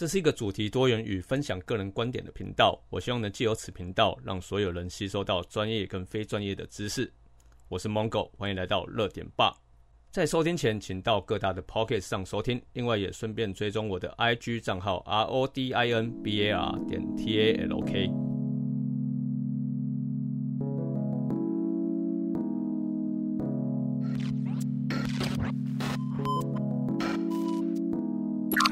这是一个主题多元与分享个人观点的频道。我希望能借由此频道，让所有人吸收到专业跟非专业的知识。我是 Mongo，欢迎来到热点吧。在收听前，请到各大的 Pocket 上收听，另外也顺便追踪我的 IG 账号 R O D I N B A R 点 T A L K。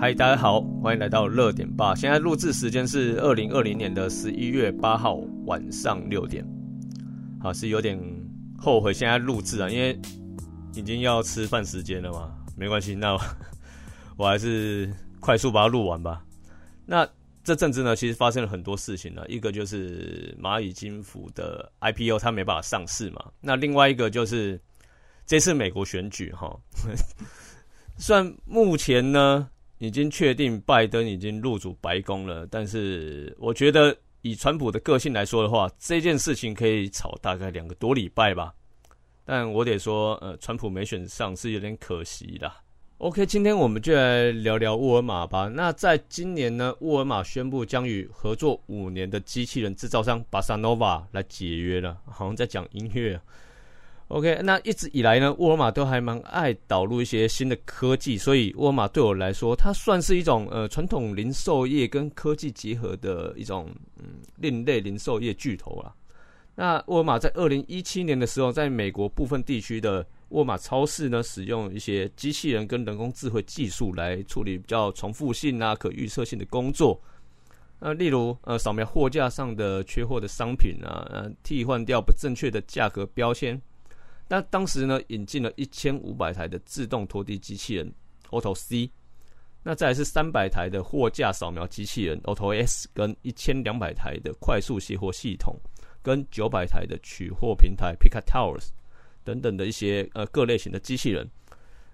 嗨，大家好，欢迎来到热点吧。现在录制时间是二零二零年的十一月八号晚上六点。好，是有点后悔现在录制啊，因为已经要吃饭时间了嘛。没关系，那我 还是快速把它录完吧。那这阵子呢，其实发生了很多事情呢。一个就是蚂蚁金服的 IPO 它没办法上市嘛。那另外一个就是这次美国选举哈，算目前呢。已经确定拜登已经入主白宫了，但是我觉得以川普的个性来说的话，这件事情可以吵大概两个多礼拜吧。但我得说，呃，川普没选上是有点可惜的。OK，今天我们就来聊聊沃尔玛吧。那在今年呢，沃尔玛宣布将与合作五年的机器人制造商巴萨诺瓦来解约了，好像在讲音乐。OK，那一直以来呢，沃尔玛都还蛮爱导入一些新的科技，所以沃尔玛对我来说，它算是一种呃传统零售业跟科技结合的一种嗯另类零售业巨头啦。那沃尔玛在二零一七年的时候，在美国部分地区的沃尔玛超市呢，使用一些机器人跟人工智慧技术来处理比较重复性啊、可预测性的工作。那例如呃扫描货架上的缺货的商品啊，呃替换掉不正确的价格标签。那当时呢，引进了一千五百台的自动拖地机器人 Auto C，那再来是三百台的货架扫描机器人 Auto S，跟一千两百台的快速卸货系统，跟九百台的取货平台 Pick Towers 等等的一些呃各类型的机器人。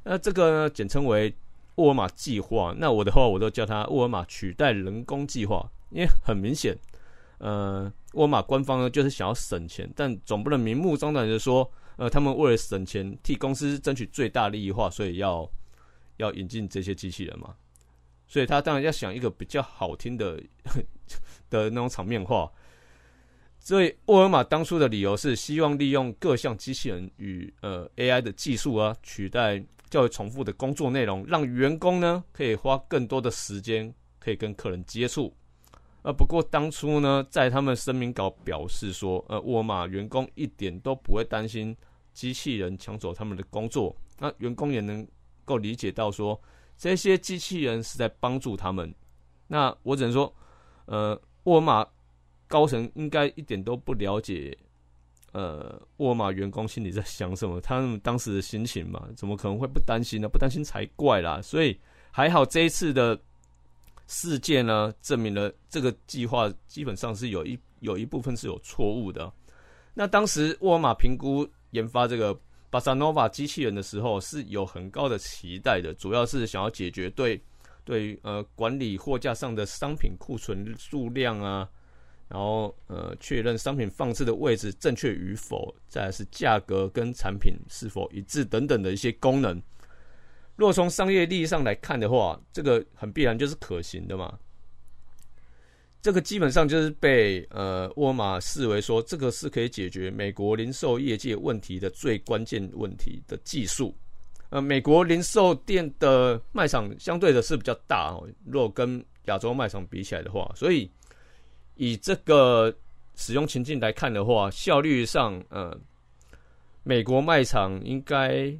那这个呢，简称为沃尔玛计划。那我的话，我都叫它沃尔玛取代人工计划，因为很明显，呃，沃尔玛官方呢就是想要省钱，但总不能明目张胆的说。呃，他们为了省钱，替公司争取最大利益化，所以要要引进这些机器人嘛。所以他当然要想一个比较好听的 的那种场面话。所以沃尔玛当初的理由是希望利用各项机器人与呃 AI 的技术啊，取代较为重复的工作内容，让员工呢可以花更多的时间可以跟客人接触。呃，不过当初呢，在他们声明稿表示说，呃，沃尔玛员工一点都不会担心机器人抢走他们的工作。那员工也能够理解到说，这些机器人是在帮助他们。那我只能说，呃，沃尔玛高层应该一点都不了解，呃，沃尔玛员工心里在想什么，他们当时的心情嘛，怎么可能会不担心呢？不担心才怪啦。所以还好这一次的。事件呢，证明了这个计划基本上是有一有一部分是有错误的。那当时沃尔玛评估研发这个巴萨诺瓦机器人的时候，是有很高的期待的，主要是想要解决对对呃管理货架上的商品库存数量啊，然后呃确认商品放置的位置正确与否，再是价格跟产品是否一致等等的一些功能。若从商业利益上来看的话，这个很必然就是可行的嘛。这个基本上就是被呃沃尔玛视为说，这个是可以解决美国零售业界问题的最关键问题的技术。呃，美国零售店的卖场相对的是比较大哦，若跟亚洲卖场比起来的话，所以以这个使用情境来看的话，效率上，呃，美国卖场应该。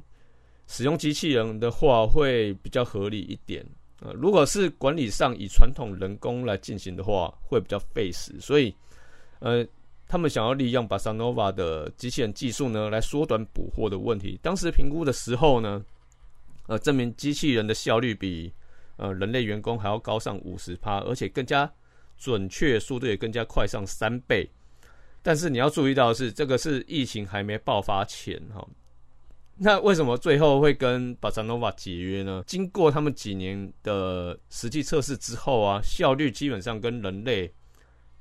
使用机器人的话会比较合理一点，呃，如果是管理上以传统人工来进行的话，会比较费时，所以，呃，他们想要利用巴萨诺瓦的机器人技术呢，来缩短补货的问题。当时评估的时候呢，呃，证明机器人的效率比呃人类员工还要高上五十趴，而且更加准确，速度也更加快上三倍。但是你要注意到的是，这个是疫情还没爆发前哈。那为什么最后会跟巴萨诺瓦解约呢？经过他们几年的实际测试之后啊，效率基本上跟人类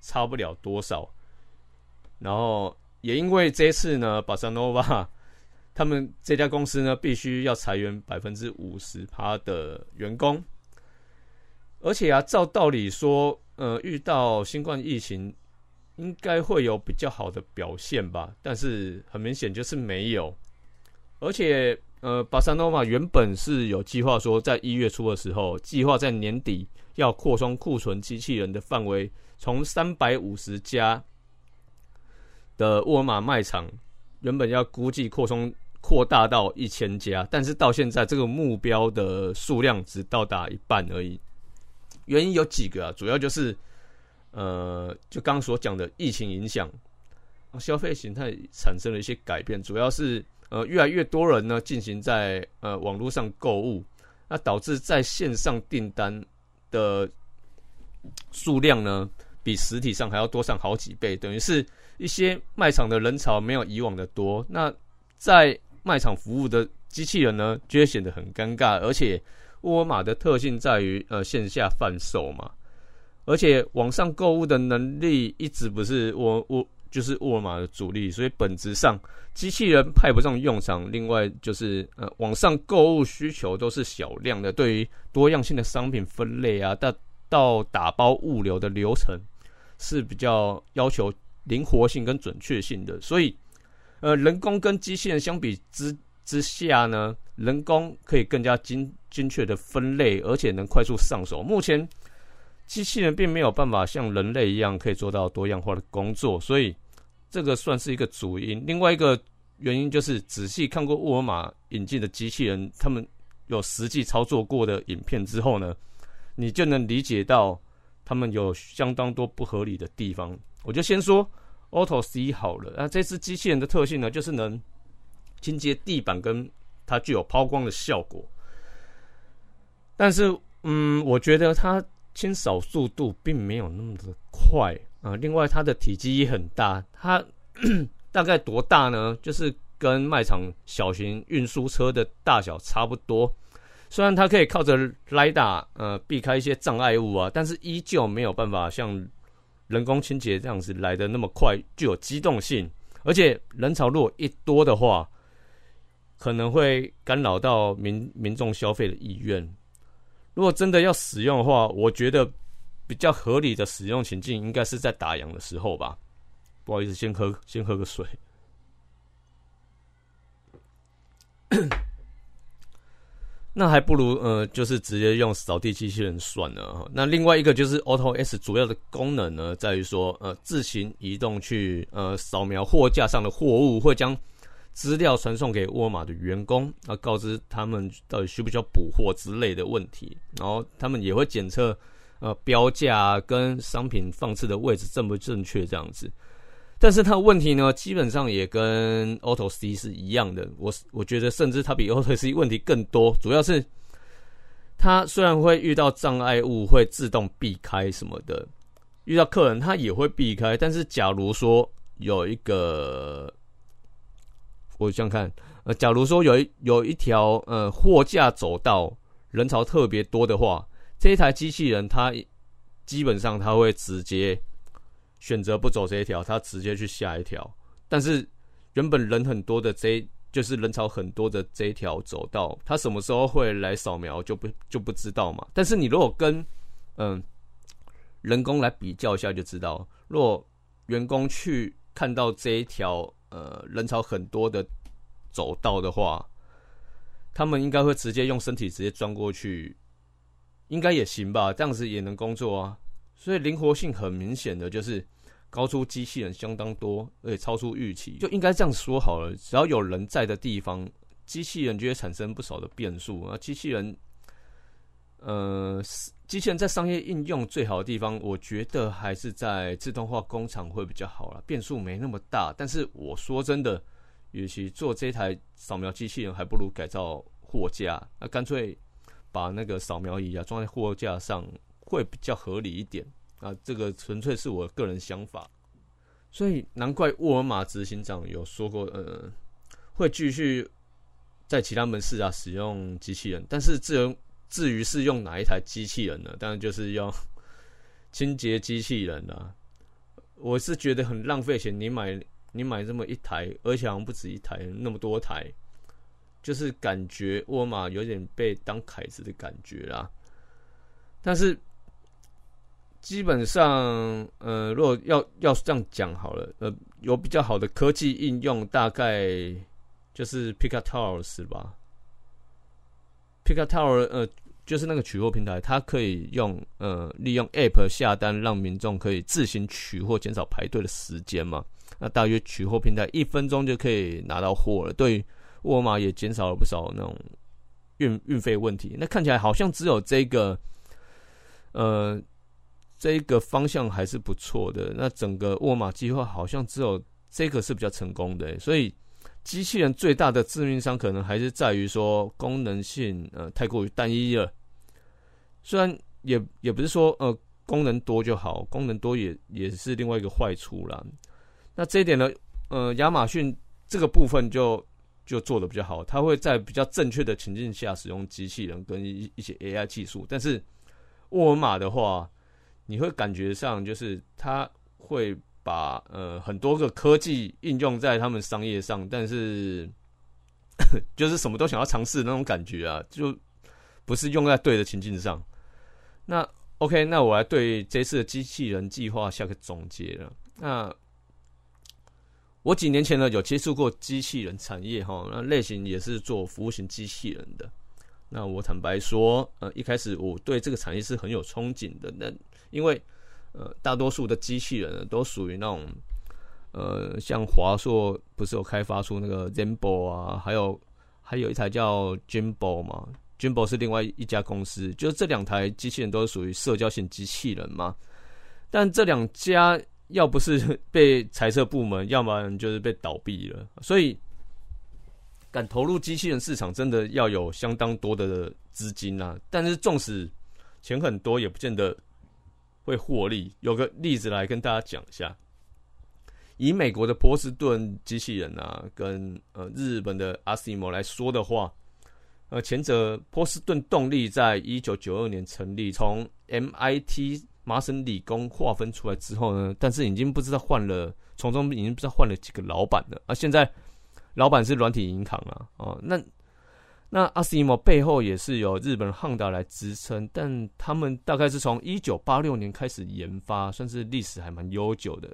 差不了多少。然后也因为这次呢，巴萨诺瓦他们这家公司呢，必须要裁员百分之五十趴的员工。而且啊，照道理说，呃，遇到新冠疫情，应该会有比较好的表现吧？但是很明显就是没有。而且，呃，巴塞诺瓦原本是有计划说，在一月初的时候，计划在年底要扩充库存机器人的范围，从三百五十家的沃尔玛卖场，原本要估计扩充扩大到一千家，但是到现在这个目标的数量只到达一半而已。原因有几个啊，主要就是，呃，就刚所讲的疫情影响，消费形态产生了一些改变，主要是呃越来越多人呢进行在呃网络上购物，那导致在线上订单的数量呢比实体上还要多上好几倍，等于是一些卖场的人潮没有以往的多，那在卖场服务的机器人呢就会显得很尴尬，而且。沃尔玛的特性在于，呃，线下贩售嘛，而且网上购物的能力一直不是我我就是沃尔玛的主力，所以本质上机器人派不上用场。另外就是，呃，网上购物需求都是小量的，对于多样性的商品分类啊，到到打包物流的流程是比较要求灵活性跟准确性的，所以，呃，人工跟机器人相比之之下呢，人工可以更加精。精确的分类，而且能快速上手。目前，机器人并没有办法像人类一样可以做到多样化的工作，所以这个算是一个主因。另外一个原因就是，仔细看过沃尔玛引进的机器人，他们有实际操作过的影片之后呢，你就能理解到他们有相当多不合理的地方。我就先说 Auto C 好了，那这只机器人的特性呢，就是能清洁地板，跟它具有抛光的效果。但是，嗯，我觉得它清扫速度并没有那么的快啊。另外，它的体积也很大，它 大概多大呢？就是跟卖场小型运输车的大小差不多。虽然它可以靠着雷达呃避开一些障碍物啊，但是依旧没有办法像人工清洁这样子来的那么快，具有机动性。而且人潮如果一多的话，可能会干扰到民民众消费的意愿。如果真的要使用的话，我觉得比较合理的使用情境应该是在打烊的时候吧。不好意思，先喝先喝个水。那还不如呃，就是直接用扫地机器人算了。那另外一个就是 Auto S 主要的功能呢，在于说呃，自行移动去呃扫描货架上的货物，会将。资料传送给沃尔玛的员工，啊，告知他们到底需不需要补货之类的问题，然后他们也会检测，呃，标价跟商品放置的位置正不正确这样子。但是它问题呢，基本上也跟 Auto C 是一样的。我我觉得甚至它比 Auto C 问题更多，主要是它虽然会遇到障碍物会自动避开什么的，遇到客人它也会避开，但是假如说有一个。我想看，呃，假如说有一有一条呃货架走道，人潮特别多的话，这一台机器人它基本上它会直接选择不走这一条，它直接去下一条。但是原本人很多的这就是人潮很多的这一条走道，它什么时候会来扫描就不就不知道嘛。但是你如果跟嗯人工来比较一下就知道，如果员工去看到这一条。呃，人潮很多的走道的话，他们应该会直接用身体直接钻过去，应该也行吧？这样子也能工作啊。所以灵活性很明显的就是高出机器人相当多，而且超出预期，就应该这样说好了。只要有人在的地方，机器人就会产生不少的变数啊。机器人，呃。机器人在商业应用最好的地方，我觉得还是在自动化工厂会比较好了，变数没那么大。但是我说真的，与其做这台扫描机器人，还不如改造货架，那干脆把那个扫描仪啊装在货架上，会比较合理一点。啊，这个纯粹是我个人想法。所以难怪沃尔玛执行长有说过，呃，会继续在其他门市啊使用机器人，但是自由。至于是用哪一台机器人呢？当然就是用 清洁机器人啦。我是觉得很浪费钱，你买你买这么一台，而且好像不止一台，那么多台，就是感觉沃尔玛有点被当凯子的感觉啦。但是基本上，呃，如果要要这样讲好了，呃，有比较好的科技应用，大概就是 p i c a Tower 是吧 pick a Tower，呃，就是那个取货平台，它可以用呃利用 App 下单，让民众可以自行取货，减少排队的时间嘛。那大约取货平台一分钟就可以拿到货了，对沃尔玛也减少了不少那种运运费问题。那看起来好像只有这个，呃。这个方向还是不错的。那整个沃尔玛计划好像只有这个是比较成功的，所以机器人最大的致命伤可能还是在于说功能性呃太过于单一了。虽然也也不是说呃功能多就好，功能多也也是另外一个坏处啦。那这一点呢，呃，亚马逊这个部分就就做的比较好，它会在比较正确的情境下使用机器人跟一一些 AI 技术，但是沃尔玛的话。你会感觉上就是它会把呃很多个科技应用在他们商业上，但是 就是什么都想要尝试那种感觉啊，就不是用在对的情境上。那 OK，那我来对这次的机器人计划下个总结了。那我几年前呢有接触过机器人产业哈，那类型也是做服务型机器人的。那我坦白说，呃，一开始我对这个产业是很有憧憬的。那因为，呃，大多数的机器人都属于那种，呃，像华硕不是有开发出那个 Zimbo 啊，还有还有一台叫 Jimbo 嘛，Jimbo 是另外一家公司，就是这两台机器人都是属于社交型机器人嘛。但这两家要不是被裁撤部门，要么就是被倒闭了，所以。敢投入机器人市场，真的要有相当多的资金啊！但是纵使钱很多，也不见得会获利。有个例子来跟大家讲一下：以美国的波士顿机器人啊，跟呃日本的阿西莫来说的话，呃前者波士顿动力在一九九二年成立，从 MIT 麻省理工划分出来之后呢，但是已经不知道换了，从中已经不知道换了几个老板了，而现在。老板是软体银行啊，哦，那那阿斯莫背后也是由日本汉达来支撑，但他们大概是从一九八六年开始研发，算是历史还蛮悠久的。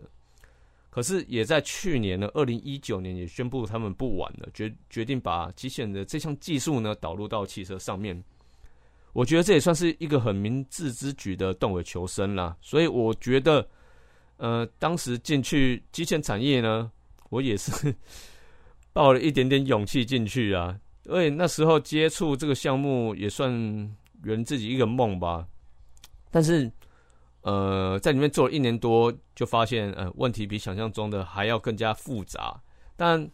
可是也在去年呢，二零一九年也宣布他们不玩了，决决定把机器人的这项技术呢导入到汽车上面。我觉得这也算是一个很明智之举的动尾求生啦。所以我觉得，呃，当时进去机器人产业呢，我也是。抱了一点点勇气进去啊，因为那时候接触这个项目也算圆自己一个梦吧。但是，呃，在里面做了一年多，就发现呃问题比想象中的还要更加复杂。但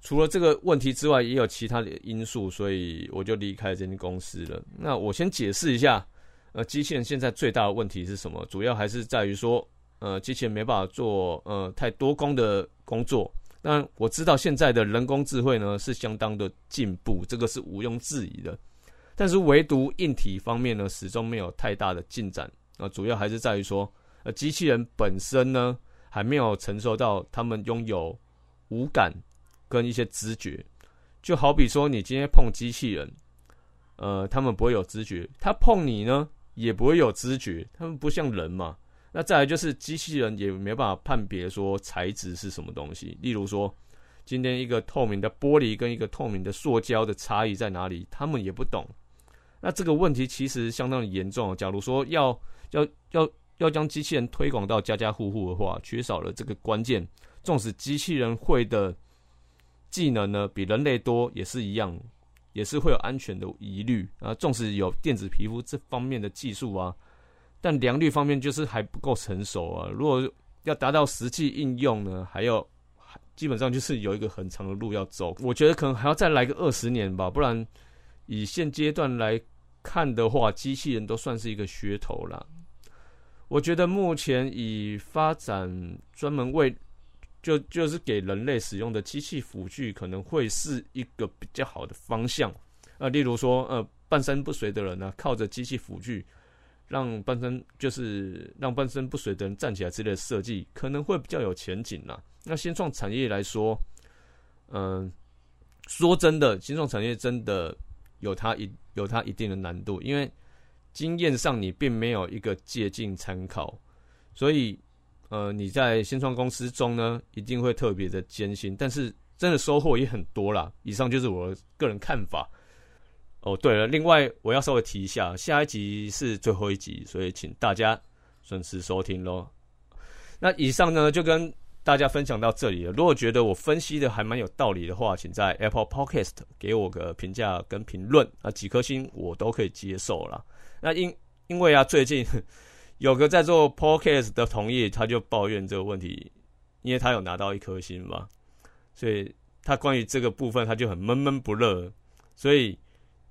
除了这个问题之外，也有其他的因素，所以我就离开这间公司了。那我先解释一下，呃，机器人现在最大的问题是什么？主要还是在于说，呃，机器人没办法做呃太多工的工作。那我知道现在的人工智慧呢是相当的进步，这个是毋庸置疑的。但是唯独硬体方面呢，始终没有太大的进展。啊，主要还是在于说，呃，机器人本身呢还没有承受到他们拥有五感跟一些知觉。就好比说，你今天碰机器人，呃，他们不会有知觉；他碰你呢，也不会有知觉。他们不像人嘛。那再来就是机器人也没办法判别说材质是什么东西，例如说今天一个透明的玻璃跟一个透明的塑胶的差异在哪里，他们也不懂。那这个问题其实相当严重。假如说要要要要将机器人推广到家家户户的话，缺少了这个关键，纵使机器人会的技能呢比人类多，也是一样，也是会有安全的疑虑啊。纵使有电子皮肤这方面的技术啊。但良率方面就是还不够成熟啊！如果要达到实际应用呢，还要基本上就是有一个很长的路要走。我觉得可能还要再来个二十年吧，不然以现阶段来看的话，机器人都算是一个噱头了。我觉得目前以发展专门为就就是给人类使用的机器辅具，可能会是一个比较好的方向啊。例如说，呃，半身不遂的人呢，靠着机器辅具。让半身就是让半身不遂的人站起来之类的设计，可能会比较有前景啦。那新创产业来说，嗯，说真的，新创产业真的有它一有它一定的难度，因为经验上你并没有一个借鉴参考，所以呃你在新创公司中呢，一定会特别的艰辛，但是真的收获也很多啦。以上就是我个人看法。哦，对了，另外我要稍微提一下，下一集是最后一集，所以请大家准时收听喽。那以上呢就跟大家分享到这里了。如果觉得我分析的还蛮有道理的话，请在 Apple Podcast 给我个评价跟评论，啊，几颗星我都可以接受啦。那因因为啊，最近 有个在做 Podcast 的同业，他就抱怨这个问题，因为他有拿到一颗星嘛，所以他关于这个部分他就很闷闷不乐，所以。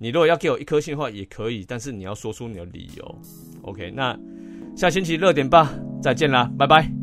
你如果要给我一颗星的话也可以，但是你要说出你的理由。OK，那下星期六点半，再见啦，拜拜。